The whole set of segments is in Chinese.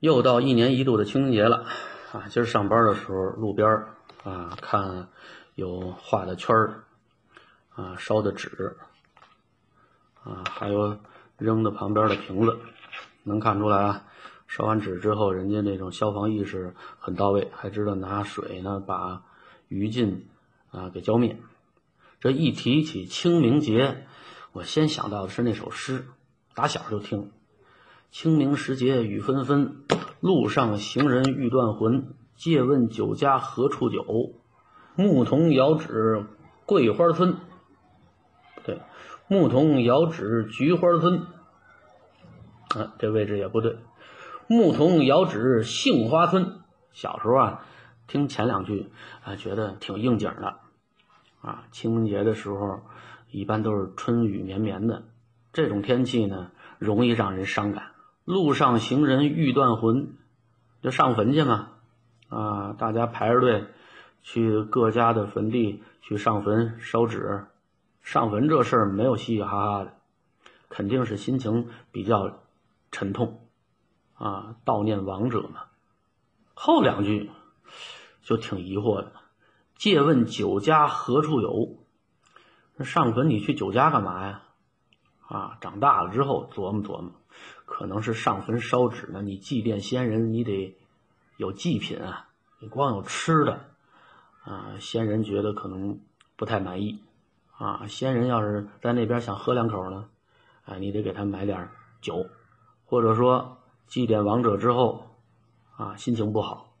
又到一年一度的清明节了啊！今儿上班的时候，路边啊，看有画的圈儿啊，烧的纸啊，还有扔的旁边的瓶子，能看出来啊，烧完纸之后，人家那种消防意识很到位，还知道拿水呢把余烬啊给浇灭。这一提起清明节，我先想到的是那首诗，打小就听。清明时节雨纷纷，路上行人欲断魂。借问酒家何处有？牧童遥指桂花村。对，牧童遥指菊花村。啊，这位置也不对。牧童遥指杏花村。小时候啊，听前两句啊，觉得挺应景的。啊，清明节的时候，一般都是春雨绵绵的，这种天气呢，容易让人伤感。路上行人欲断魂，就上坟去嘛，啊，大家排着队去各家的坟地去上坟烧纸。上坟这事儿没有嘻嘻哈哈的，肯定是心情比较沉痛，啊，悼念亡者嘛。后两句就挺疑惑的，借问酒家何处有？上坟你去酒家干嘛呀？啊，长大了之后琢磨琢磨。可能是上坟烧纸呢，你祭奠先人，你得有祭品啊，你光有吃的啊，先人觉得可能不太满意啊。先人要是在那边想喝两口呢，哎，你得给他买点酒，或者说祭奠亡者之后啊，心情不好，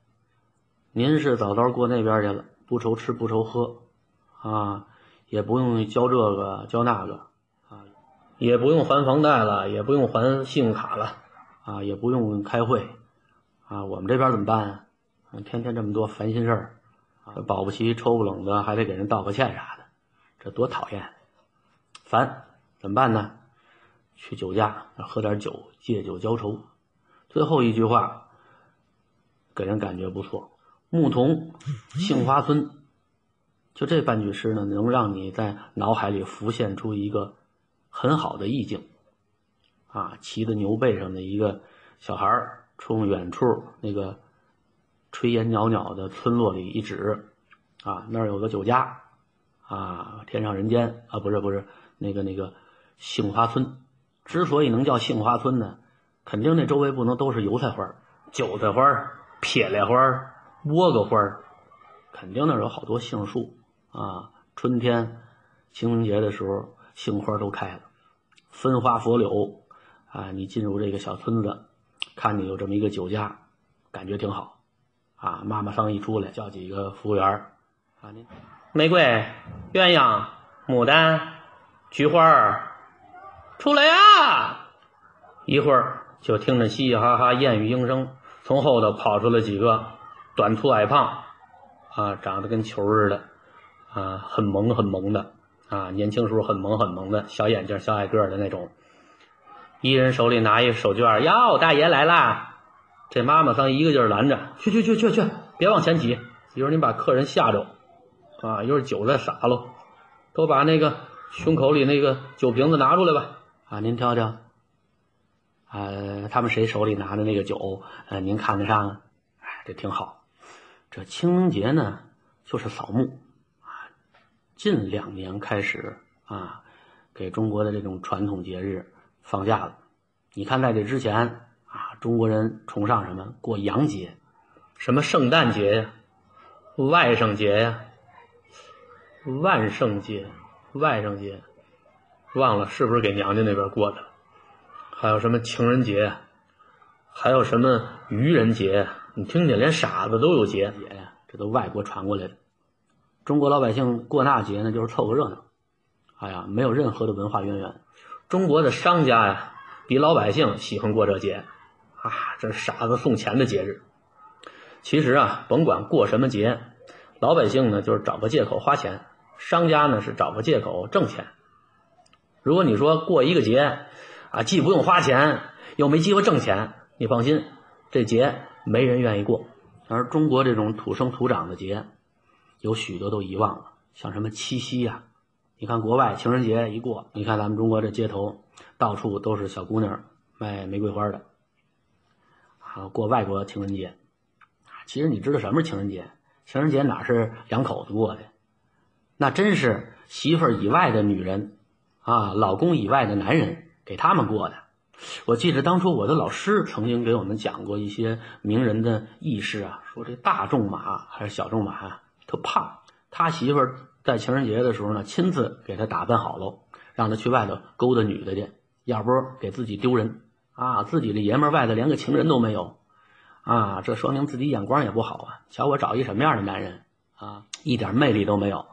您是早早过那边去了，不愁吃不愁喝啊，也不用交这个交那个。也不用还房贷了，也不用还信用卡了，啊，也不用开会，啊，我们这边怎么办啊？天天这么多烦心事儿，啊保不齐抽不冷的还得给人道个歉啥的，这多讨厌，烦，怎么办呢？去酒家喝点酒，借酒浇愁。最后一句话，给人感觉不错。牧童杏花村，就这半句诗呢，能让你在脑海里浮现出一个。很好的意境，啊，骑在牛背上的一个小孩儿，冲远处那个炊烟袅袅的村落里一指，啊，那儿有个酒家，啊，天上人间啊，不是不是，那个那个杏花村，之所以能叫杏花村呢，肯定那周围不能都是油菜花、韭菜花、撇来花、倭瓜花，肯定那儿有好多杏树啊。春天清明节的时候，杏花都开了。分花佛柳，啊，你进入这个小村子，看见有这么一个酒家，感觉挺好，啊，妈妈桑一出来，叫几个服务员啊，您玫瑰、鸳鸯、牡丹、菊花儿出来呀！一会儿就听着嘻嘻哈哈燕语莺声，从后头跑出来几个短粗矮胖，啊，长得跟球似的，啊，很萌很萌的。啊，年轻时候很萌很萌的小眼睛、小矮个的那种，一人手里拿一手绢哟，大爷来啦！这妈妈桑一个劲儿拦着，去去去去去，别往前挤，一会儿你把客人吓着啊！一会儿酒再洒喽，都把那个胸口里那个酒瓶子拿出来吧！啊，您挑挑，呃，他们谁手里拿的那个酒，呃，您看得上？哎，这挺好。这清明节呢，就是扫墓。近两年开始啊，给中国的这种传统节日放假了。你看，在这之前啊，中国人崇尚什么？过洋节，什么圣诞节呀、外甥节呀、万圣节、外甥节，忘了是不是给娘家那边过的？还有什么情人节？还有什么愚人节？你听见，连傻子都有节节呀，这都外国传过来的。中国老百姓过那节呢，就是凑个热闹，哎呀，没有任何的文化渊源。中国的商家呀，比老百姓喜欢过这节，啊，这是傻子送钱的节日。其实啊，甭管过什么节，老百姓呢就是找个借口花钱，商家呢是找个借口挣钱。如果你说过一个节，啊，既不用花钱，又没机会挣钱，你放心，这节没人愿意过。而中国这种土生土长的节。有许多都遗忘了，像什么七夕呀？你看国外情人节一过，你看咱们中国这街头到处都是小姑娘卖玫瑰花的，啊过外国情人节。其实你知道什么是情人节？情人节哪是两口子过的？那真是媳妇儿以外的女人啊，老公以外的男人给他们过的。我记得当初我的老师曾经给我们讲过一些名人的轶事啊，说这大仲马还是小仲马他胖，他媳妇儿在情人节的时候呢，亲自给他打扮好喽，让他去外头勾搭女的去，要不给自己丢人啊！自己的爷们儿外头连个情人都没有啊，这说明自己眼光也不好啊！瞧我找一什么样的男人啊，一点魅力都没有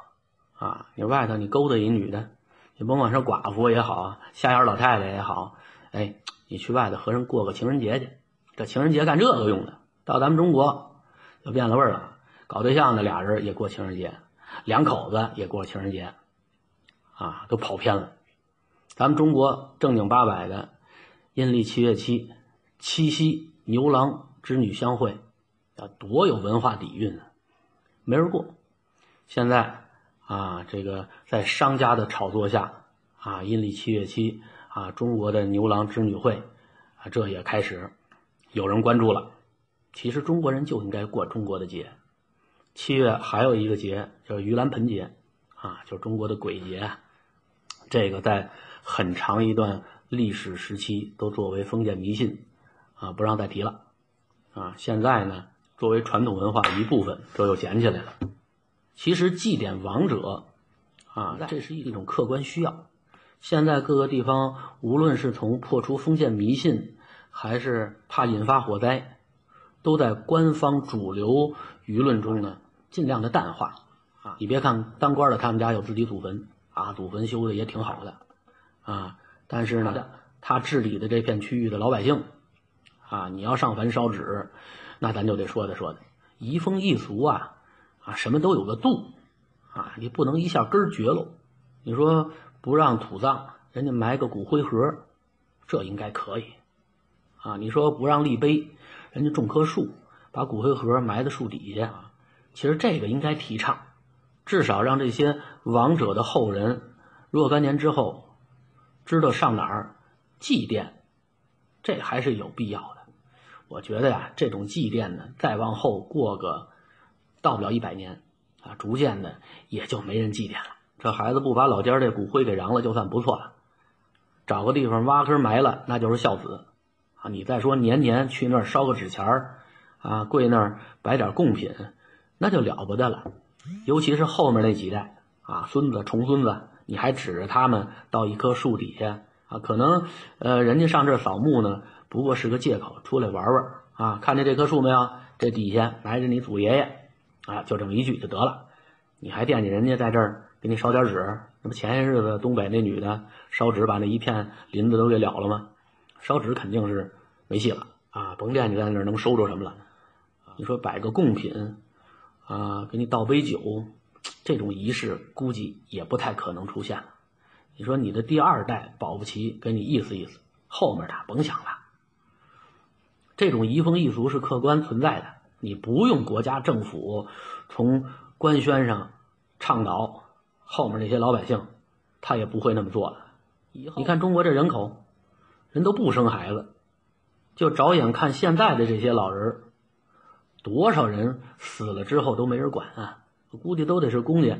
啊！你外头你勾搭一女的，你甭管是寡妇也好啊，瞎眼老太太也好。哎，你去外头和人过个情人节去，这情人节干这个用的。到咱们中国就变了味儿了，搞对象的俩人也过情人节，两口子也过情人节，啊，都跑偏了。咱们中国正经八百的阴历七月七，七夕牛郎织女相会，啊，多有文化底蕴啊，没人过。现在啊，这个在商家的炒作下，啊，阴历七月七。啊，中国的牛郎织女会，啊，这也开始有人关注了。其实中国人就应该过中国的节。七月还有一个节叫盂兰盆节，啊，就是中国的鬼节。这个在很长一段历史时期都作为封建迷信，啊，不让再提了。啊，现在呢，作为传统文化的一部分，这又捡起来了。其实祭奠亡者，啊，这是一种客观需要。现在各个地方，无论是从破除封建迷信，还是怕引发火灾，都在官方主流舆论中呢，尽量的淡化。啊，你别看当官的他们家有自己祖坟，啊，祖坟修的也挺好的，啊，但是呢，他治理的这片区域的老百姓，啊，你要上坟烧纸，那咱就得说的说的，移风易俗啊，啊，什么都有个度，啊，你不能一下根儿绝喽。你说。不让土葬，人家埋个骨灰盒，这应该可以，啊，你说不让立碑，人家种棵树，把骨灰盒埋在树底下，其实这个应该提倡，至少让这些亡者的后人若干年之后知道上哪儿祭奠，这还是有必要的。我觉得呀，这种祭奠呢，再往后过个到不了一百年啊，逐渐的也就没人祭奠了。这孩子不把老家这骨灰给扬了，就算不错了。找个地方挖坑埋了，那就是孝子啊！你再说年年去那儿烧个纸钱儿啊，跪那儿摆点贡品，那就了不得了。尤其是后面那几代啊，孙子、重孙子，你还指着他们到一棵树底下啊？可能呃，人家上这扫墓呢，不过是个借口，出来玩玩啊。看见这棵树没有？这底下埋着你祖爷爷啊，就这么一句就得了。你还惦记人家在这儿？给你烧点纸，那不前些日子东北那女的烧纸把那一片林子都给了了吗？烧纸肯定是没戏了啊！甭惦记在那儿能收着什么了。你说摆个贡品啊，给你倒杯酒，这种仪式估计也不太可能出现了。你说你的第二代保不齐给你意思意思，后面的甭想了。这种移风易俗是客观存在的，你不用国家政府从官宣上倡导。后面那些老百姓，他也不会那么做了。你看中国这人口，人都不生孩子，就着眼看现在的这些老人，多少人死了之后都没人管啊！估计都得是公家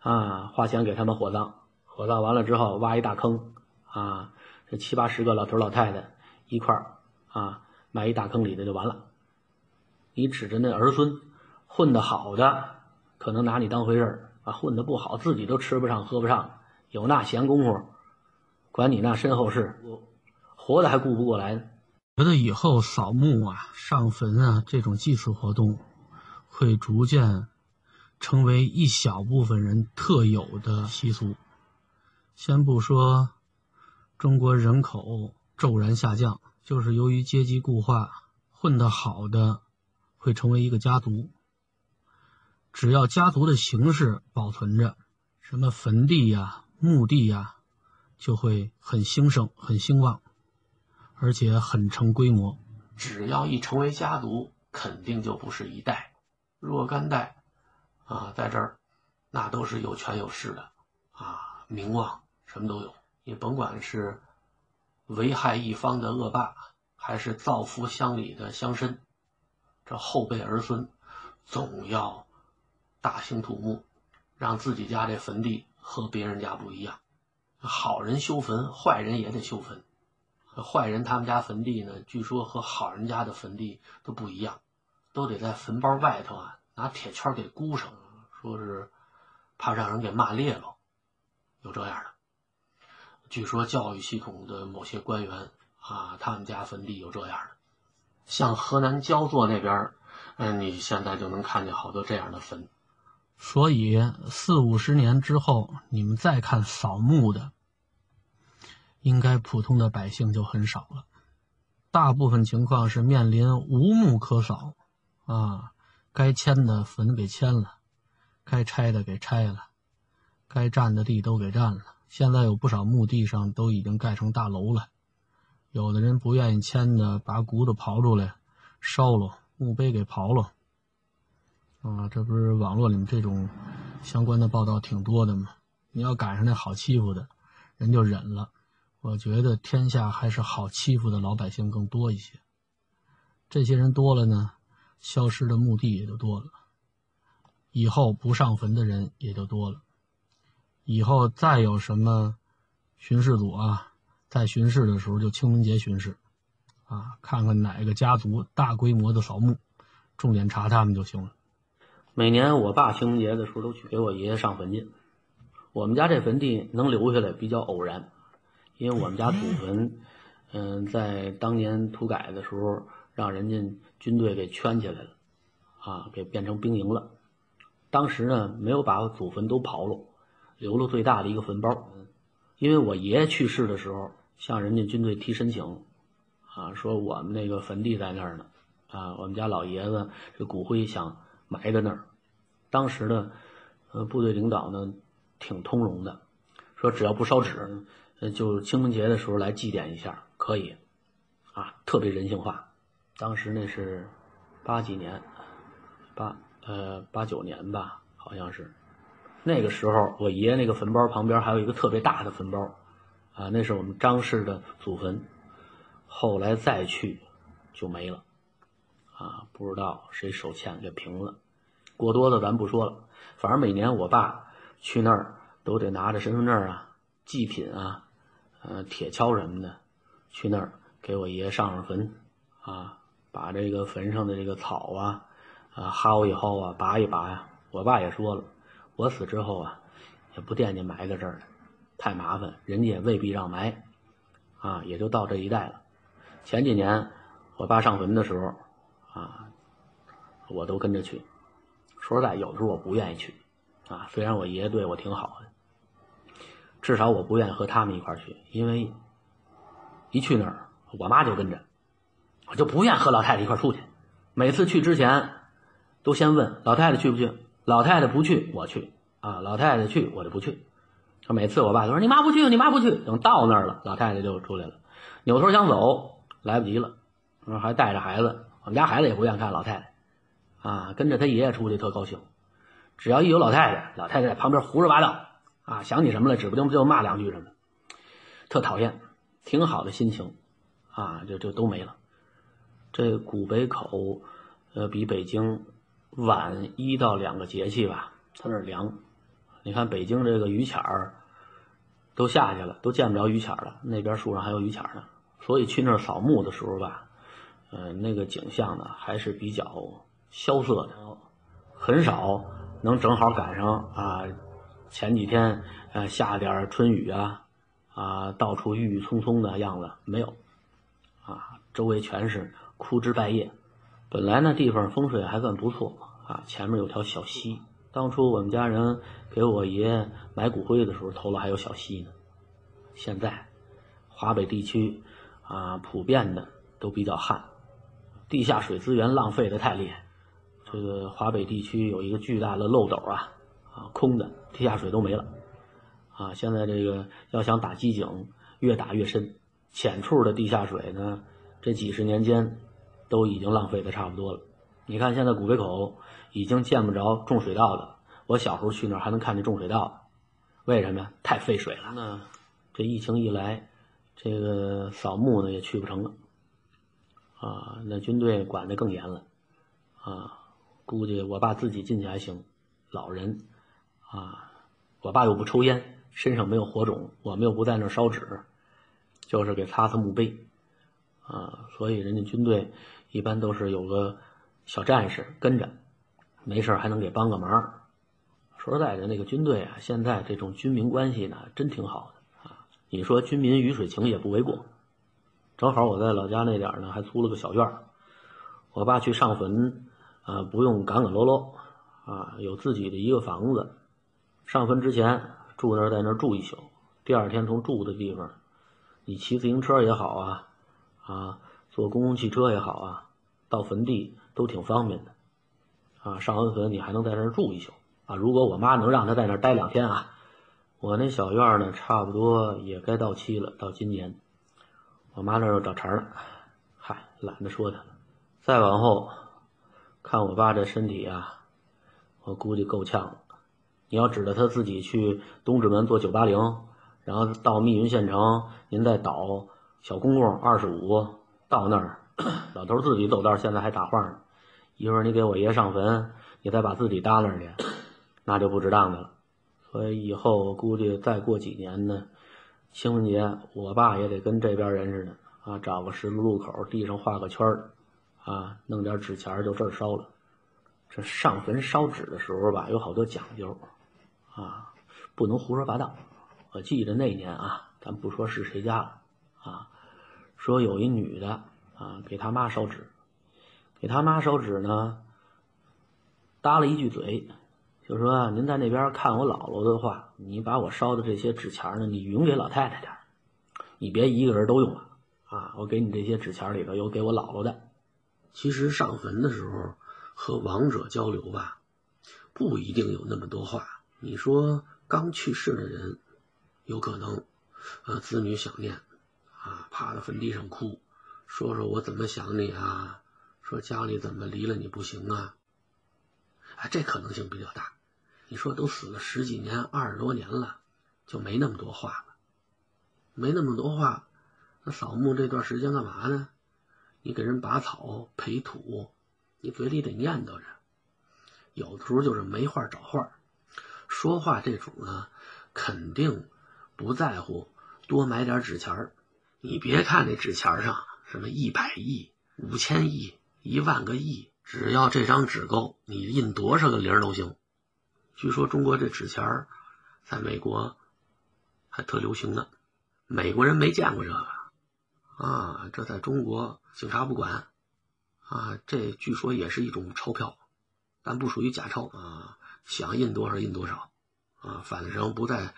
啊，花钱给他们火葬，火葬完了之后挖一大坑啊，这七八十个老头老太太一块儿啊埋一大坑里头就完了。你指着那儿孙混得好的，可能拿你当回事儿。啊，混的不好，自己都吃不上喝不上，有那闲工夫，管你那身后事，活的还顾不过来呢。觉得以后扫墓啊、上坟啊这种祭祀活动，会逐渐成为一小部分人特有的习俗。先不说中国人口骤然下降，就是由于阶级固化，混得好的会成为一个家族。只要家族的形式保存着，什么坟地呀、墓地呀，就会很兴盛、很兴旺，而且很成规模。只要一成为家族，肯定就不是一代、若干代啊，在这儿，那都是有权有势的啊，名望什么都有。你甭管是危害一方的恶霸。还是造福乡里的乡绅，这后辈儿孙总要大兴土木，让自己家这坟地和别人家不一样。好人修坟，坏人也得修坟。坏人他们家坟地呢，据说和好人家的坟地都不一样，都得在坟包外头啊拿铁圈给箍上，说是怕让人给骂裂了。有这样的。据说教育系统的某些官员啊，他们家坟地有这样的。像河南焦作那边，嗯，你现在就能看见好多这样的坟。所以四五十年之后，你们再看扫墓的。应该普通的百姓就很少了，大部分情况是面临无墓可扫，啊，该迁的坟给迁了，该拆的给拆了，该占的地都给占了。现在有不少墓地上都已经盖成大楼了，有的人不愿意迁的，把骨头刨出来烧了，墓碑给刨了，啊，这不是网络里面这种相关的报道挺多的吗？你要赶上那好欺负的，人就忍了。我觉得天下还是好欺负的老百姓更多一些。这些人多了呢，消失的墓地也就多了，以后不上坟的人也就多了。以后再有什么巡视组啊，在巡视的时候就清明节巡视，啊，看看哪个家族大规模的扫墓，重点查他们就行了。每年我爸清明节的时候都去给我爷爷上坟去。我们家这坟地能留下来比较偶然。因为我们家祖坟，嗯，在当年土改的时候，让人家军队给圈起来了，啊，给变成兵营了。当时呢，没有把祖坟都刨了，留了最大的一个坟包。因为我爷爷去世的时候，向人家军队提申请，啊，说我们那个坟地在那儿呢，啊，我们家老爷子这骨灰想埋在那儿。当时呢，呃，部队领导呢挺通融的，说只要不烧纸。就清明节的时候来祭奠一下，可以，啊，特别人性化。当时那是八几年，八呃八九年吧，好像是。那个时候，我爷爷那个坟包旁边还有一个特别大的坟包，啊，那是我们张氏的祖坟。后来再去就没了，啊，不知道谁手欠给平了。过多的咱不说了，反正每年我爸去那儿都得拿着身份证啊。祭品啊，呃，铁锹什么的，去那儿给我爷爷上上坟，啊，把这个坟上的这个草啊，啊，薅一薅啊，拔一拔呀。我爸也说了，我死之后啊，也不惦记埋在这儿了，太麻烦，人家也未必让埋，啊，也就到这一代了。前几年我爸上坟的时候，啊，我都跟着去。说实在，有的时候我不愿意去，啊，虽然我爷爷对我挺好的。至少我不愿意和他们一块去，因为一去那儿，我妈就跟着，我就不愿和老太太一块出去。每次去之前，都先问老太太去不去，老太太不去，我去啊。老太太去，我就不去。每次我爸都说：“你妈不去，你妈不去。”等到那儿了，老太太就出来了，扭头想走，来不及了。还带着孩子，我们家孩子也不愿看老太太啊，跟着他爷爷出去特高兴。只要一有老太太，老太太在旁边胡说八道。啊，想起什么来，指不定就骂两句什么，特讨厌，挺好的心情，啊，就就都没了。这古北口，呃，比北京晚一到两个节气吧，它那凉。你看北京这个榆钱儿都下去了，都见不着榆钱了，那边树上还有榆钱呢。所以去那儿扫墓的时候吧，呃，那个景象呢还是比较萧瑟的，很少能正好赶上啊。前几天，呃，下点春雨啊，啊，到处郁郁葱葱的样子没有，啊，周围全是枯枝败叶。本来那地方风水还算不错啊，前面有条小溪。当初我们家人给我爷买骨灰的时候，头了还有小溪呢。现在，华北地区啊，普遍的都比较旱，地下水资源浪费的太厉害。这个华北地区有一个巨大的漏斗啊。啊，空的地下水都没了，啊，现在这个要想打机井，越打越深，浅处的地下水呢，这几十年间都已经浪费的差不多了。你看现在古北口已经见不着种水稻的，我小时候去那儿还能看见种水稻，为什么呀？太费水了。那这疫情一来，这个扫墓呢也去不成了，啊，那军队管的更严了，啊，估计我爸自己进去还行，老人，啊，我爸又不抽烟，身上没有火种，我们又不在那儿烧纸，就是给擦擦墓碑，啊，所以人家军队一般都是有个小战士跟着，没事还能给帮个忙。说实在的，那个军队啊，现在这种军民关系呢，真挺好的啊。你说军民鱼水情也不为过。正好我在老家那点儿呢，还租了个小院儿。我爸去上坟，啊，不用赶赶喽喽，啊，有自己的一个房子。上坟之前住那儿，在那儿住一宿。第二天从住的地方，你骑自行车也好啊，啊，坐公共汽车也好啊，到坟地都挺方便的。啊，上完坟你还能在那儿住一宿。啊，如果我妈能让他在那儿待两天啊，我那小院呢，差不多也该到期了，到今年。我妈那儿又找茬了，嗨，懒得说他了。再往后，看我爸这身体啊，我估计够呛了。你要指着他自己去东直门坐九八零，然后到密云县城，您再倒小公共二十五到那儿，老头自己走道现在还打晃呢。一会儿你给我爷上坟，你再把自己搭那儿去，那就不值当的了。所以以后我估计再过几年呢。清明节，我爸也得跟这边人似的啊，找个十字路口，地上画个圈儿，啊，弄点纸钱就这儿烧了。这上坟烧纸的时候吧，有好多讲究，啊，不能胡说八道。我记得那年啊，咱不说是谁家了，啊，说有一女的啊，给他妈烧纸，给他妈烧纸呢，搭了一句嘴。就说您在那边看我姥姥的话，你把我烧的这些纸钱呢，你匀给老太太点你别一个人都用了啊！我给你这些纸钱里头有给我姥姥的。其实上坟的时候和亡者交流吧，不一定有那么多话。你说刚去世的人，有可能呃子女想念啊，趴在坟地上哭，说说我怎么想你啊，说家里怎么离了你不行啊，啊这可能性比较大。你说都死了十几年、二十多年了，就没那么多话了，没那么多话，那扫墓这段时间干嘛呢？你给人拔草、培土，你嘴里得念叨着。有的时候就是没话找话，说话这主呢，肯定不在乎多买点纸钱你别看那纸钱上什么一百亿、五千亿、一万个亿，只要这张纸够，你印多少个零都行。据说中国这纸钱儿，在美国还特流行呢。美国人没见过这个啊，这在中国警察不管啊。这据说也是一种钞票，但不属于假钞啊。想印多少印多少啊，反正不在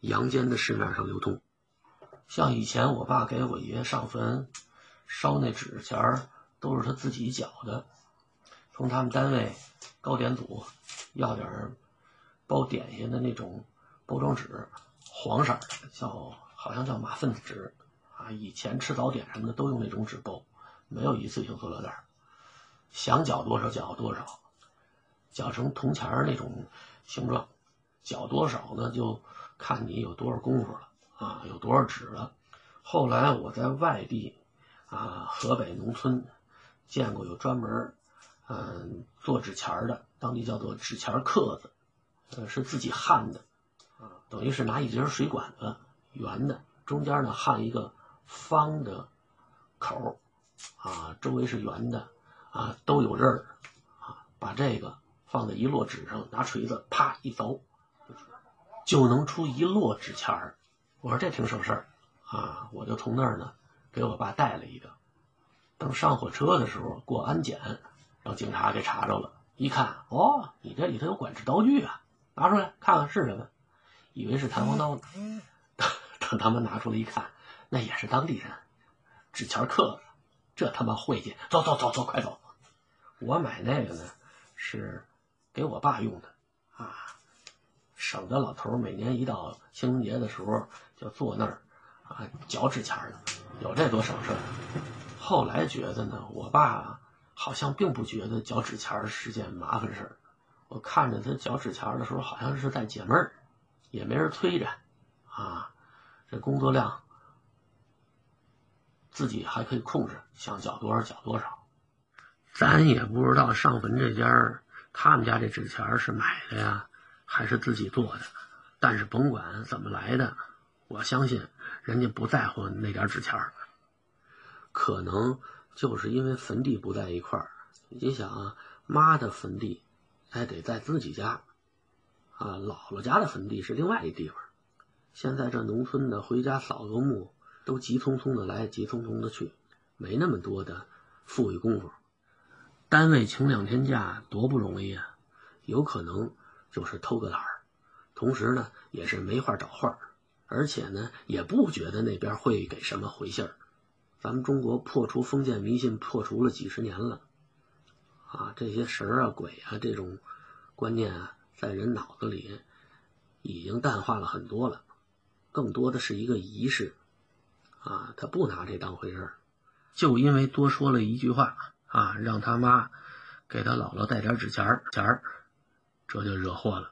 阳间的市面上流通。像以前我爸给我爷爷上坟烧那纸钱儿，都是他自己缴的，从他们单位糕点组。要点包点心的那种包装纸，黄色的，叫好像叫马粪纸啊。以前吃早点什么的都用那种纸包，没有一次性塑料袋。想搅多少搅多少，搅成铜钱儿那种形状，搅多少呢？就看你有多少功夫了啊，有多少纸了。后来我在外地啊，河北农村见过有专门嗯做纸钱儿的。当地叫做纸钱刻子，呃，是自己焊的，啊，等于是拿一节水管子，圆的，中间呢焊一个方的口啊，周围是圆的，啊，都有刃儿，啊，把这个放在一摞纸上，拿锤子啪一凿，就能出一摞纸钱儿。我说这挺省事儿，啊，我就从那儿呢给我爸带了一个，等上火车的时候过安检，让警察给查着了。一看，哦，你这里头有管制刀具啊，拿出来看看是什么，以为是弹簧刀呢。等他们拿出来一看，那也是当地人，纸钱刻的，这他妈晦气！走走走走，快走！我买那个呢，是给我爸用的啊，省得老头每年一到清明节的时候就坐那儿啊嚼纸钱呢，有这多省事儿。后来觉得呢，我爸。好像并不觉得缴纸钱是件麻烦事儿，我看着他缴纸钱的时候，好像是在解闷儿，也没人催着，啊，这工作量自己还可以控制，想缴多少缴多少。咱也不知道上坟这家他们家这纸钱是买的呀，还是自己做的。但是甭管怎么来的，我相信人家不在乎那点纸钱可能就是因为坟地不在一块儿。你想啊，妈的坟地还得在自己家，啊，姥姥家的坟地是另外一地方。现在这农村的回家扫个墓，都急匆匆的来，急匆匆的去，没那么多的富裕功夫。单位请两天假多不容易啊！有可能就是偷个懒儿，同时呢也是没话找话，而且呢也不觉得那边会给什么回信儿。咱们中国破除封建迷信破除了几十年了，啊，这些神啊鬼啊这种观念啊，在人脑子里已经淡化了很多了。更多的是一个仪式，啊，他不拿这当回事儿，就因为多说了一句话啊，让他妈给他姥姥带点纸钱儿钱儿，这就惹祸了。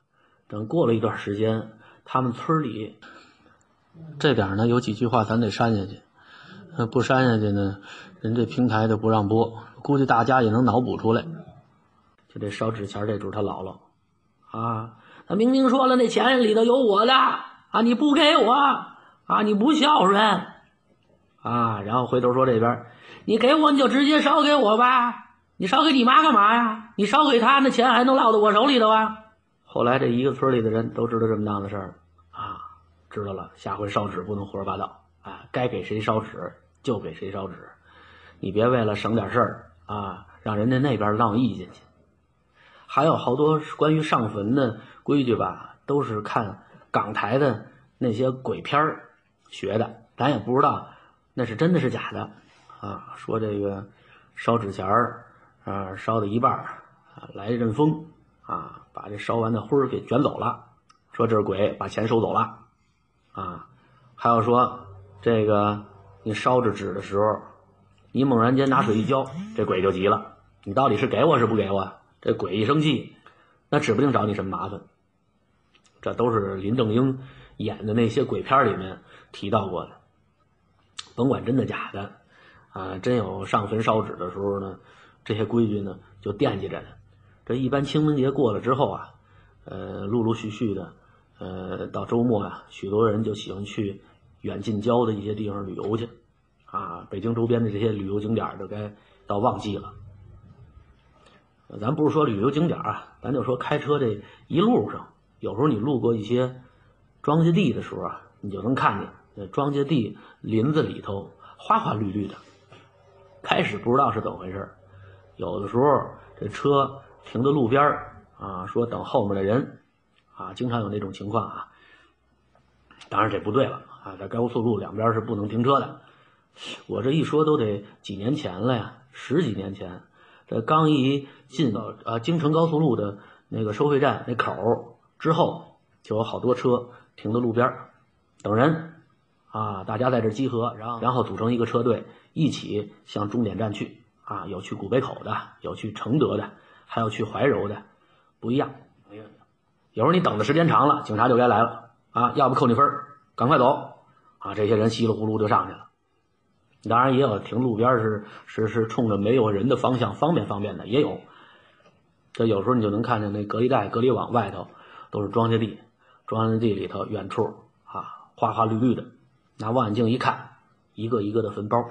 等过了一段时间，他们村里这点呢有几句话咱得删下去，不删下去呢，人这平台就不让播。估计大家也能脑补出来，就这烧纸钱这主他姥姥啊，他明明说了那钱里头有我的。啊！你不给我啊！你不孝顺啊！然后回头说这边，你给我你就直接烧给我吧！你烧给你妈干嘛呀？你烧给他那钱还能落到我手里头啊？后来这一个村里的人都知道这么档子事儿啊，知道了，下回烧纸不能胡说八道啊！该给谁烧纸就给谁烧纸，你别为了省点事儿啊，让人家那边闹意见去。还有好多关于上坟的规矩吧，都是看。港台的那些鬼片学的，咱也不知道那是真的是假的啊。说这个烧纸钱儿啊，烧到一半啊，来一阵风啊，把这烧完的灰儿给卷走了。说这是鬼把钱收走了啊。还有说这个你烧着纸的时候，你猛然间拿水一浇，这鬼就急了。你到底是给我是不给我？这鬼一生气，那指不定找你什么麻烦。这都是林正英演的那些鬼片里面提到过的，甭管真的假的，啊，真有上坟烧纸的时候呢，这些规矩呢就惦记着呢。这一般清明节过了之后啊，呃，陆陆续续的，呃，到周末啊，许多人就喜欢去远近郊的一些地方旅游去，啊，北京周边的这些旅游景点都该到旺季了。咱不是说旅游景点啊，咱就说开车这一路上。有时候你路过一些庄稼地的时候啊，你就能看见那庄稼地林子里头花花绿绿的。开始不知道是怎么回事有的时候这车停在路边啊，说等后面的人啊，经常有那种情况啊。当然这不对了啊，在高速路两边是不能停车的。我这一说都得几年前了呀，十几年前，这刚一进到啊京承高速路的那个收费站那口之后就有好多车停在路边等人，啊，大家在这集合，然后然后组成一个车队，一起向终点站去。啊，有去古北口的，有去承德的，还有去怀柔的，不一样。有时候你等的时间长了，警察就该来了啊，要不扣你分赶快走啊！这些人稀里糊涂就上去了。当然也有停路边是是是冲着没有人的方向，方便方便的也有。这有时候你就能看见那隔离带、隔离网外头。都是庄稼地，庄稼地里头远处啊，花花绿绿的，拿望远镜一看，一个一个的坟包，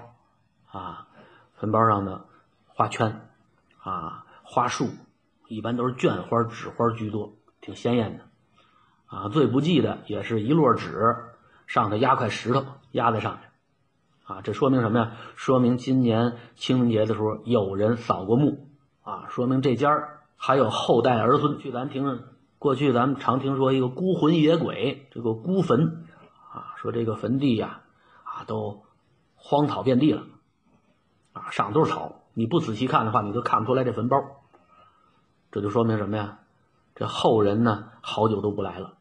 啊，坟包上的花圈，啊，花束，一般都是绢花、纸花居多，挺鲜艳的，啊，最不济的也是一摞纸，上头压块石头压在上面，啊，这说明什么呀？说明今年清明节的时候有人扫过墓，啊，说明这家还有后代儿孙去咱听。过去咱们常听说一个孤魂野鬼，这个孤坟啊，说这个坟地呀，啊都荒草遍地了，啊上都是草，你不仔细看的话，你都看不出来这坟包。这就说明什么呀？这后人呢，好久都不来了，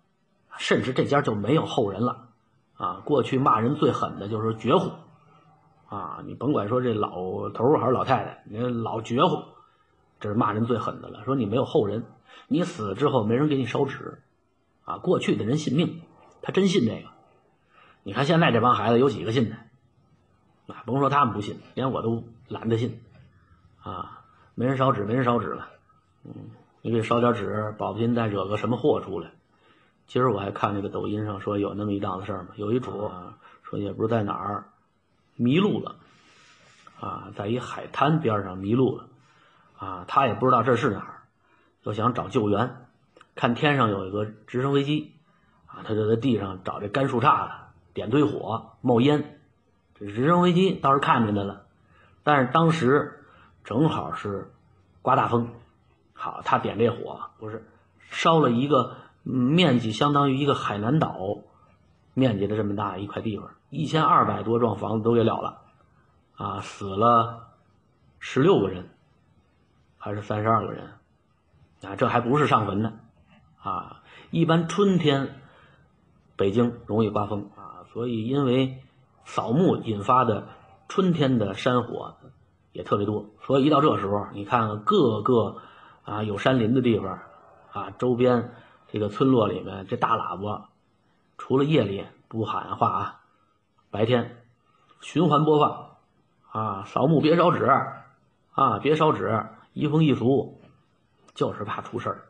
甚至这家就没有后人了。啊，过去骂人最狠的就是绝户，啊，你甭管说这老头还是老太太，你老绝户，这是骂人最狠的了。说你没有后人。你死了之后没人给你烧纸，啊，过去的人信命，他真信这个。你看现在这帮孩子有几个信的？啊，甭说他们不信，连我都懒得信，啊，没人烧纸，没人烧纸了，嗯，你给烧点纸，保不齐再惹个什么祸出来。今儿我还看那个抖音上说有那么一档子事儿嘛，有一主说也不知在哪儿迷路了，啊，在一海滩边上迷路了，啊，他也不知道这是哪儿，就想找救援，看天上有一个直升飞机，啊，他就在地上找这干树杈子，点堆火冒烟。这直升飞机倒是看见他了，但是当时正好是刮大风，好，他点这火不是烧了一个面积相当于一个海南岛面积的这么大一块地方，一千二百多幢房子都给了了，啊，死了十六个人，还是三十二个人，啊，这还不是上坟呢，啊，一般春天北京容易刮风，所以因为。扫墓引发的春天的山火也特别多，所以一到这时候，你看各个啊有山林的地方啊，周边这个村落里面，这大喇叭除了夜里不喊话啊，白天循环播放啊，扫墓别烧纸啊，别烧纸，移风易俗，就是怕出事儿。